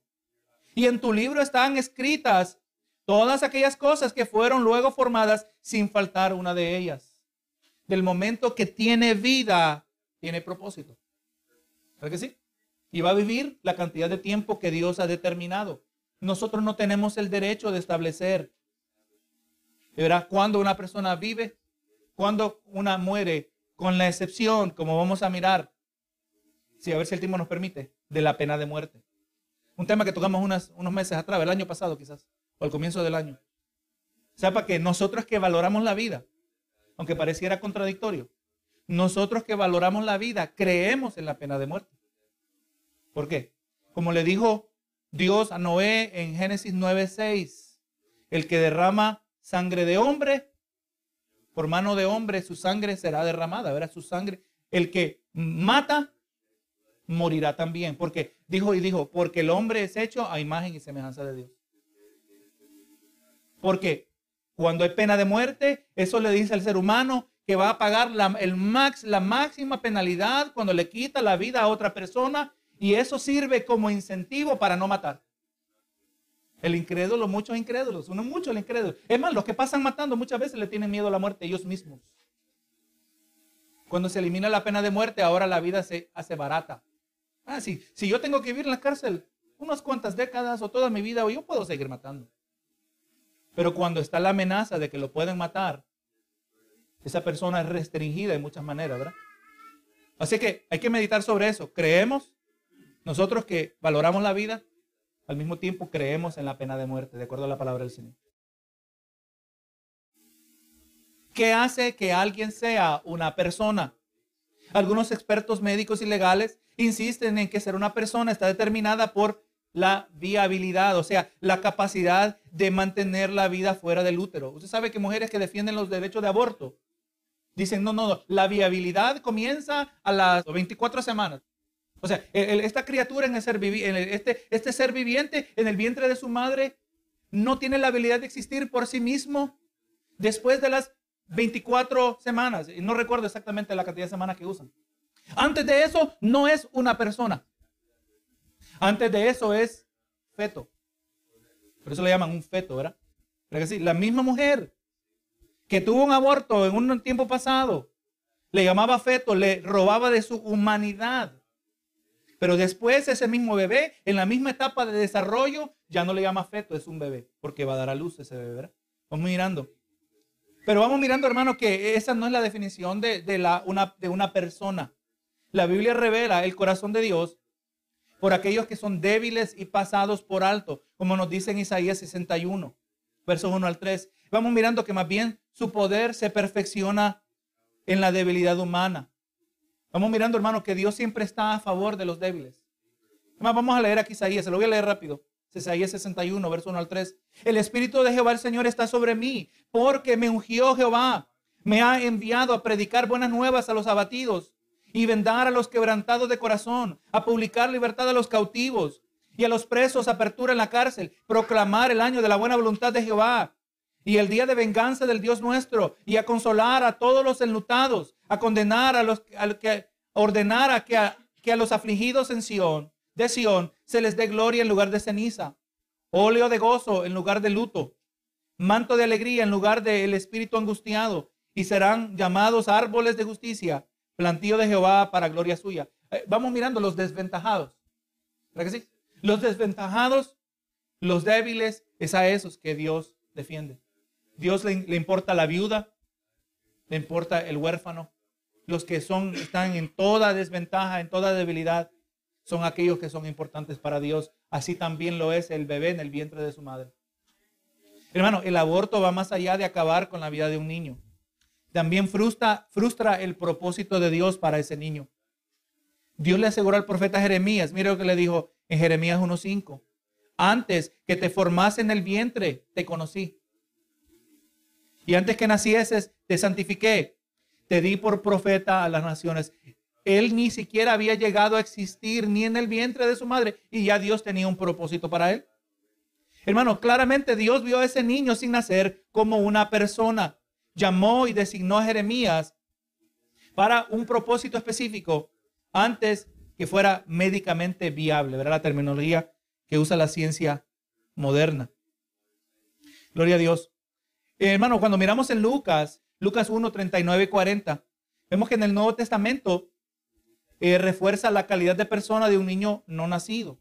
Y en tu libro están escritas todas aquellas cosas que fueron luego formadas sin faltar una de ellas. Del momento que tiene vida, tiene propósito. ¿Verdad que sí? Y va a vivir la cantidad de tiempo que Dios ha determinado. Nosotros no tenemos el derecho de establecer, ¿verdad? Cuando una persona vive, cuando una muere, con la excepción, como vamos a mirar, si a ver si el tiempo nos permite, de la pena de muerte. Un tema que tocamos unos meses atrás, el año pasado quizás, o al comienzo del año. Sepa que nosotros que valoramos la vida, aunque pareciera contradictorio, nosotros que valoramos la vida, creemos en la pena de muerte. ¿Por qué? Como le dijo Dios a Noé en Génesis 9:6, el que derrama sangre de hombre, por mano de hombre, su sangre será derramada, verá su sangre. El que mata, morirá también. Porque dijo y dijo, porque el hombre es hecho a imagen y semejanza de Dios. Porque cuando hay pena de muerte, eso le dice al ser humano que va a pagar la, el max, la máxima penalidad cuando le quita la vida a otra persona y eso sirve como incentivo para no matar. El incrédulo, muchos incrédulos, uno mucho el incrédulo. Es más, los que pasan matando muchas veces le tienen miedo a la muerte ellos mismos. Cuando se elimina la pena de muerte, ahora la vida se hace barata. Ah, sí, si yo tengo que vivir en la cárcel unas cuantas décadas o toda mi vida, yo puedo seguir matando. Pero cuando está la amenaza de que lo pueden matar, esa persona es restringida de muchas maneras, ¿verdad? Así que hay que meditar sobre eso. Creemos nosotros que valoramos la vida, al mismo tiempo creemos en la pena de muerte, de acuerdo a la palabra del Señor. ¿Qué hace que alguien sea una persona? Algunos expertos médicos y legales insisten en que ser una persona está determinada por la viabilidad, o sea, la capacidad de mantener la vida fuera del útero. Usted sabe que mujeres que defienden los derechos de aborto dicen, no, no, no, la viabilidad comienza a las 24 semanas. O sea, esta criatura en el ser este, este ser viviente en el vientre de su madre no tiene la habilidad de existir por sí mismo después de las 24 semanas. No recuerdo exactamente la cantidad de semanas que usan. Antes de eso, no es una persona. Antes de eso es feto. Por eso le llaman un feto, ¿verdad? La misma mujer que tuvo un aborto en un tiempo pasado, le llamaba feto, le robaba de su humanidad. Pero después ese mismo bebé, en la misma etapa de desarrollo, ya no le llama feto, es un bebé, porque va a dar a luz ese bebé, ¿verdad? Vamos mirando. Pero vamos mirando, hermano, que esa no es la definición de, la, una, de una persona. La Biblia revela el corazón de Dios por aquellos que son débiles y pasados por alto, como nos dice en Isaías 61, versos 1 al 3. Vamos mirando que más bien su poder se perfecciona en la debilidad humana. Vamos mirando, hermano, que Dios siempre está a favor de los débiles. Vamos a leer aquí Isaías, se lo voy a leer rápido. Isaías 61, verso 1 al 3. El Espíritu de Jehová el Señor está sobre mí, porque me ungió Jehová. Me ha enviado a predicar buenas nuevas a los abatidos y vendar a los quebrantados de corazón, a publicar libertad a los cautivos y a los presos apertura en la cárcel, proclamar el año de la buena voluntad de Jehová y el día de venganza del Dios nuestro y a consolar a todos los enlutados, a condenar a los que ordenar a que, a que a los afligidos en Sión, de Sión, se les dé gloria en lugar de ceniza, óleo de gozo en lugar de luto, manto de alegría en lugar del espíritu angustiado, y serán llamados árboles de justicia, plantío de Jehová para gloria suya. Eh, vamos mirando los desventajados. Los desventajados, los débiles, es a esos que Dios defiende. Dios le, le, importa la viuda, le importa el huérfano. Los que son, están en toda desventaja, en toda debilidad, son aquellos que son importantes para Dios. Así también lo es el bebé en el vientre de su madre. Hermano, el aborto va más allá de acabar con la vida de un niño también frustra, frustra el propósito de Dios para ese niño. Dios le aseguró al profeta Jeremías, mire lo que le dijo en Jeremías 1.5, antes que te formase en el vientre, te conocí. Y antes que nacieses, te santifiqué, te di por profeta a las naciones. Él ni siquiera había llegado a existir ni en el vientre de su madre y ya Dios tenía un propósito para él. Hermano, claramente Dios vio a ese niño sin nacer como una persona llamó y designó a Jeremías para un propósito específico antes que fuera médicamente viable, ¿verdad? La terminología que usa la ciencia moderna. Gloria a Dios. Hermano, cuando miramos en Lucas, Lucas 1, 39 y 40, vemos que en el Nuevo Testamento eh, refuerza la calidad de persona de un niño no nacido.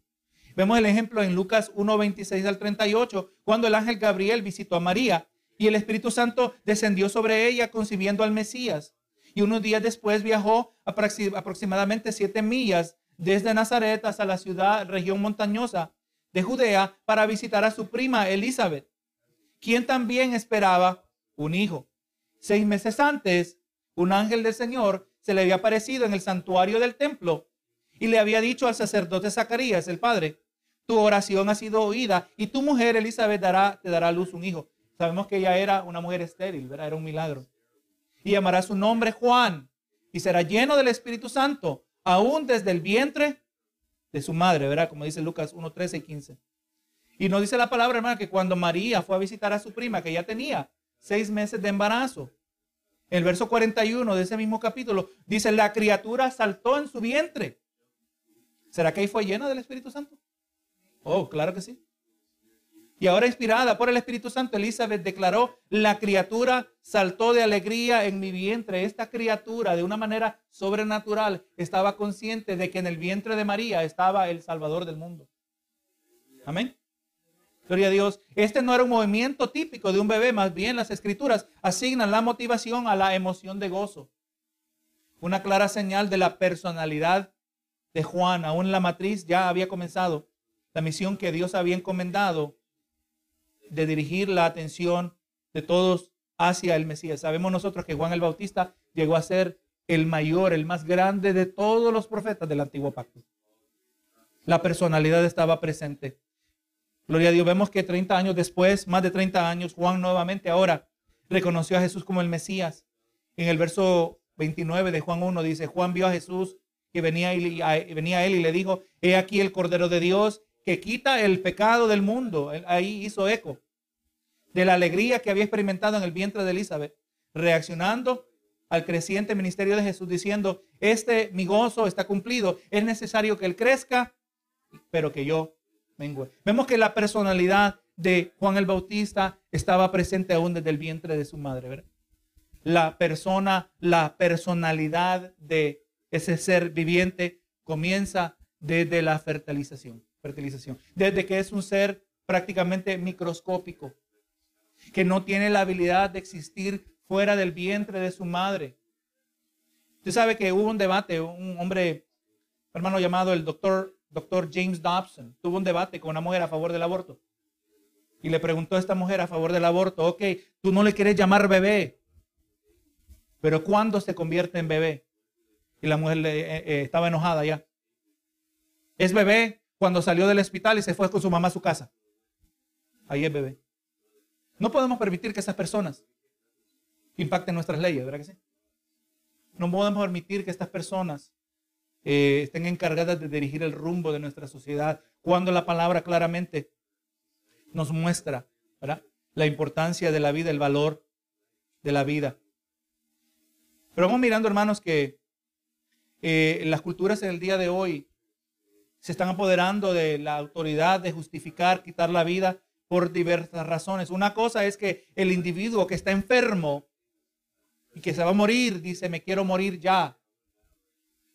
Vemos el ejemplo en Lucas 1, 26 al 38, cuando el ángel Gabriel visitó a María y el Espíritu Santo descendió sobre ella concibiendo al Mesías. Y unos días después viajó aproximadamente siete millas desde Nazaret hasta la ciudad, región montañosa de Judea, para visitar a su prima Elizabeth, quien también esperaba un hijo. Seis meses antes, un ángel del Señor se le había aparecido en el santuario del templo y le había dicho al sacerdote Zacarías, el padre, tu oración ha sido oída y tu mujer Elizabeth te dará a luz un hijo. Sabemos que ella era una mujer estéril, Era un milagro. Y llamará su nombre Juan y será lleno del Espíritu Santo. aún desde el vientre de su madre. Como dice Lucas 1, 13 y 15. Y nos dice la palabra, hermano, que cuando María fue a visitar a su prima, que ya tenía seis meses de embarazo, el verso 41 de ese mismo capítulo, dice, la criatura saltó en su vientre. ¿Será que ahí fue llena del Espíritu Santo? Oh, claro que sí. Y ahora inspirada por el Espíritu Santo, Elizabeth declaró, la criatura saltó de alegría en mi vientre. Esta criatura, de una manera sobrenatural, estaba consciente de que en el vientre de María estaba el Salvador del mundo. Amén. Gloria a Dios. Este no era un movimiento típico de un bebé, más bien las escrituras asignan la motivación a la emoción de gozo. Una clara señal de la personalidad de Juan. Aún la matriz ya había comenzado la misión que Dios había encomendado de dirigir la atención de todos hacia el Mesías. Sabemos nosotros que Juan el Bautista llegó a ser el mayor, el más grande de todos los profetas del antiguo pacto. La personalidad estaba presente. Gloria a Dios, vemos que 30 años después, más de 30 años, Juan nuevamente ahora reconoció a Jesús como el Mesías. En el verso 29 de Juan 1 dice, Juan vio a Jesús que venía, y, venía él y le dijo, he aquí el Cordero de Dios que quita el pecado del mundo. Ahí hizo eco de la alegría que había experimentado en el vientre de Elizabeth, reaccionando al creciente ministerio de Jesús, diciendo, este mi gozo está cumplido, es necesario que él crezca, pero que yo Vemos que la personalidad de Juan el Bautista estaba presente aún desde el vientre de su madre. La persona, la personalidad de ese ser viviente comienza desde la fertilización fertilización. Desde que es un ser prácticamente microscópico, que no tiene la habilidad de existir fuera del vientre de su madre. Usted sabe que hubo un debate, un hombre, hermano llamado el doctor, doctor James Dobson, tuvo un debate con una mujer a favor del aborto. Y le preguntó a esta mujer a favor del aborto, ok, tú no le quieres llamar bebé, pero ¿cuándo se convierte en bebé? Y la mujer le, eh, eh, estaba enojada ya. Es bebé cuando salió del hospital y se fue con su mamá a su casa. Ahí es bebé. No podemos permitir que esas personas impacten nuestras leyes, ¿verdad que sí? No podemos permitir que estas personas eh, estén encargadas de dirigir el rumbo de nuestra sociedad, cuando la palabra claramente nos muestra la importancia de la vida, el valor de la vida. Pero vamos mirando, hermanos, que eh, las culturas en el día de hoy se están apoderando de la autoridad de justificar, quitar la vida por diversas razones. Una cosa es que el individuo que está enfermo y que se va a morir dice, me quiero morir ya.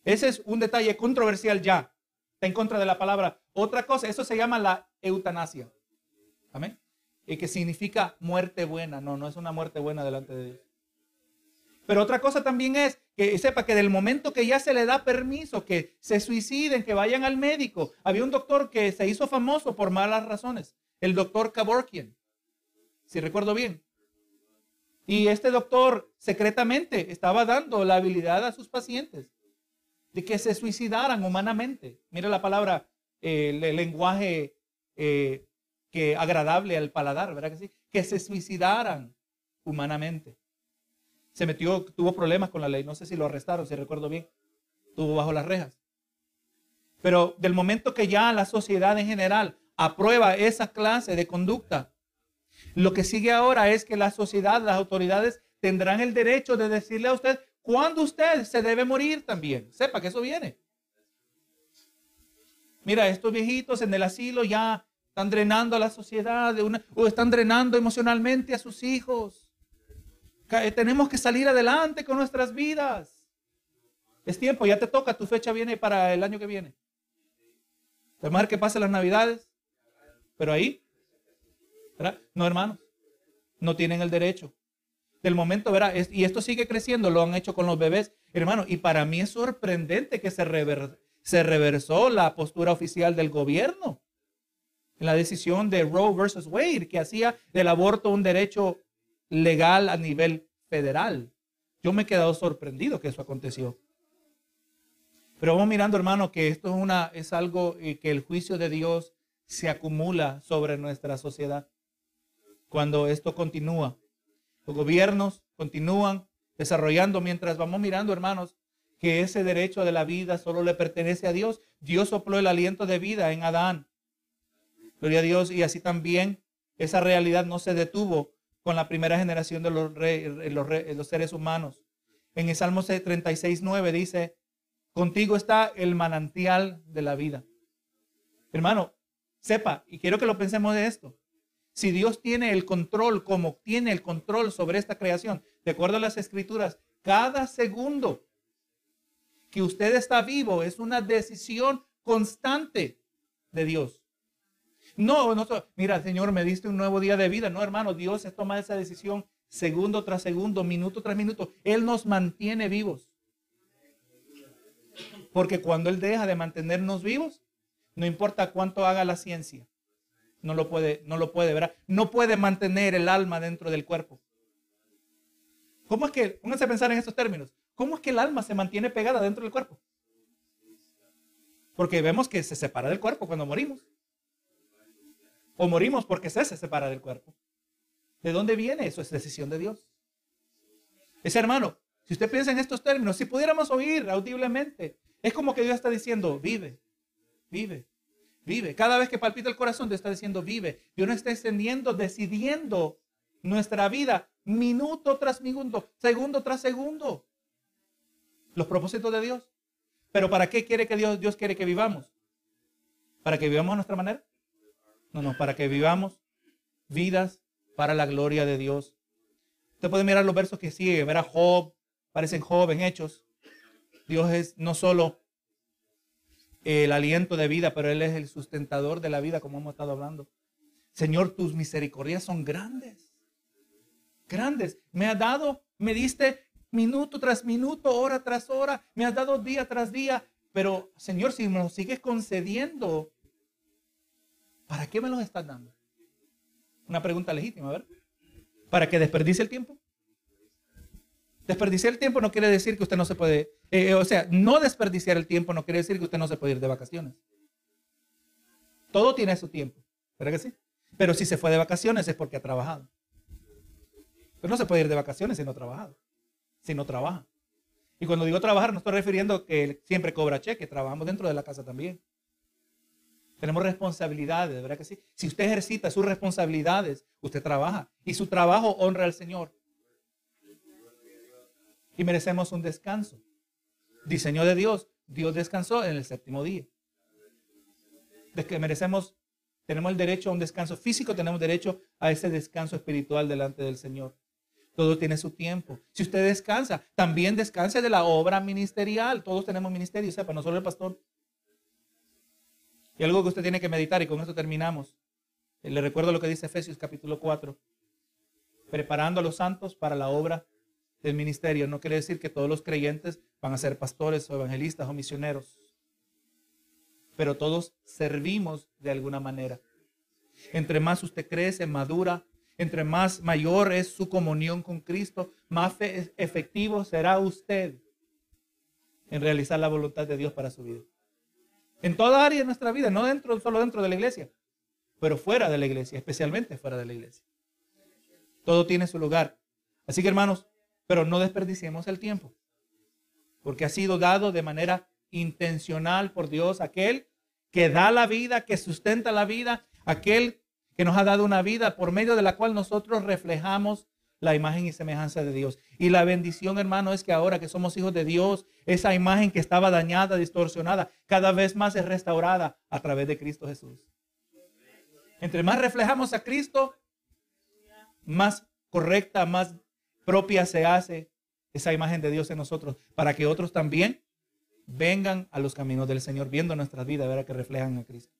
Ese es un detalle controversial ya. Está en contra de la palabra. Otra cosa, eso se llama la eutanasia. Amén. Y que significa muerte buena. No, no es una muerte buena delante de Dios. Pero otra cosa también es que sepa que del momento que ya se le da permiso que se suiciden, que vayan al médico. Había un doctor que se hizo famoso por malas razones, el doctor Kaborkian, si recuerdo bien. Y este doctor secretamente estaba dando la habilidad a sus pacientes de que se suicidaran humanamente. Mira la palabra, el, lenguaje eh, que agradable al paladar, ¿verdad que sí? Que se suicidaran humanamente se metió, tuvo problemas con la ley. No sé si lo arrestaron, si recuerdo bien. Tuvo bajo las rejas. Pero del momento que ya la sociedad en general aprueba esa clase de conducta, lo que sigue ahora es que la sociedad, las autoridades tendrán el derecho de decirle a usted cuándo usted se debe morir también. Sepa que eso viene. Mira, estos viejitos en el asilo ya están drenando a la sociedad o están drenando emocionalmente a sus hijos. Eh, tenemos que salir adelante con nuestras vidas. Es tiempo, ya te toca, tu fecha viene para el año que viene. Vamos que pasen las navidades. Pero ahí, No, hermanos, no tienen el derecho. Del momento, verá, y esto sigue creciendo, lo han hecho con los bebés, hermano, y para mí es sorprendente que se, se reversó la postura oficial del gobierno en la decisión de Roe versus Wade, que hacía del aborto un derecho legal a nivel federal. Yo me he quedado sorprendido que eso aconteció. Pero vamos mirando, hermano, que esto es, una, es algo eh, que el juicio de Dios se acumula sobre nuestra sociedad. Cuando esto continúa, los gobiernos continúan desarrollando mientras vamos mirando, hermanos, que ese derecho de la vida solo le pertenece a Dios. Dios sopló el aliento de vida en Adán. Gloria a Dios. Y así también esa realidad no se detuvo con la primera generación de los, los, los seres humanos. En el Salmo 36, 9 dice, contigo está el manantial de la vida. Hermano, sepa, y quiero que lo pensemos de esto. Si Dios tiene el control, como tiene el control sobre esta creación, de acuerdo a las escrituras, cada segundo que usted está vivo es una decisión constante de Dios. No, no, mira, Señor, me diste un nuevo día de vida. No, hermano, Dios toma esa decisión segundo tras segundo, minuto tras minuto. Él nos mantiene vivos. Porque cuando Él deja de mantenernos vivos, no importa cuánto haga la ciencia, no lo puede, no lo puede, ¿verdad? No puede mantener el alma dentro del cuerpo. ¿Cómo es que, pónganse a pensar en estos términos, cómo es que el alma se mantiene pegada dentro del cuerpo? Porque vemos que se separa del cuerpo cuando morimos. O morimos porque se separa del cuerpo. ¿De dónde viene eso? Es decisión de Dios. Ese hermano, si usted piensa en estos términos, si pudiéramos oír audiblemente, es como que Dios está diciendo, vive, vive, vive. Cada vez que palpita el corazón, Dios está diciendo, vive. Dios no está extendiendo, decidiendo nuestra vida minuto tras minuto, segundo tras segundo. Los propósitos de Dios. Pero ¿para qué quiere que Dios, Dios quiere que vivamos? ¿Para que vivamos a nuestra manera? No, no, para que vivamos vidas para la gloria de Dios. Usted puede mirar los versos que siguen, ver a Job, parecen jóvenes hechos. Dios es no solo el aliento de vida, pero Él es el sustentador de la vida, como hemos estado hablando. Señor, tus misericordias son grandes, grandes. Me has dado, me diste minuto tras minuto, hora tras hora, me has dado día tras día, pero Señor, si me lo sigues concediendo, ¿Para qué me los estás dando? Una pregunta legítima, ¿verdad? ¿Para que desperdicie el tiempo? Desperdiciar el tiempo no quiere decir que usted no se puede, eh, o sea, no desperdiciar el tiempo no quiere decir que usted no se puede ir de vacaciones. Todo tiene su tiempo, ¿verdad que sí? Pero si se fue de vacaciones es porque ha trabajado. Pero no se puede ir de vacaciones si no ha trabajado, si no trabaja. Y cuando digo trabajar no estoy refiriendo que siempre cobra cheque, trabajamos dentro de la casa también. Tenemos responsabilidades, ¿verdad que sí? Si usted ejercita sus responsabilidades, usted trabaja y su trabajo honra al Señor. Y merecemos un descanso. Diseño de Dios. Dios descansó en el séptimo día. Que merecemos, tenemos el derecho a un descanso físico, tenemos derecho a ese descanso espiritual delante del Señor. Todo tiene su tiempo. Si usted descansa, también descanse de la obra ministerial. Todos tenemos ministerio, sepa, no solo el pastor. Y algo que usted tiene que meditar, y con esto terminamos. Eh, le recuerdo lo que dice Efesios capítulo 4. Preparando a los santos para la obra del ministerio. No quiere decir que todos los creyentes van a ser pastores o evangelistas o misioneros. Pero todos servimos de alguna manera. Entre más usted crece, madura, entre más mayor es su comunión con Cristo, más efectivo será usted en realizar la voluntad de Dios para su vida. En toda área de nuestra vida, no dentro, solo dentro de la iglesia, pero fuera de la iglesia, especialmente fuera de la iglesia. Todo tiene su lugar. Así que hermanos, pero no desperdiciemos el tiempo, porque ha sido dado de manera intencional por Dios, aquel que da la vida, que sustenta la vida, aquel que nos ha dado una vida por medio de la cual nosotros reflejamos la imagen y semejanza de Dios. Y la bendición, hermano, es que ahora que somos hijos de Dios, esa imagen que estaba dañada, distorsionada, cada vez más es restaurada a través de Cristo Jesús. Entre más reflejamos a Cristo, más correcta, más propia se hace esa imagen de Dios en nosotros, para que otros también vengan a los caminos del Señor, viendo nuestras vidas, ver que reflejan a Cristo.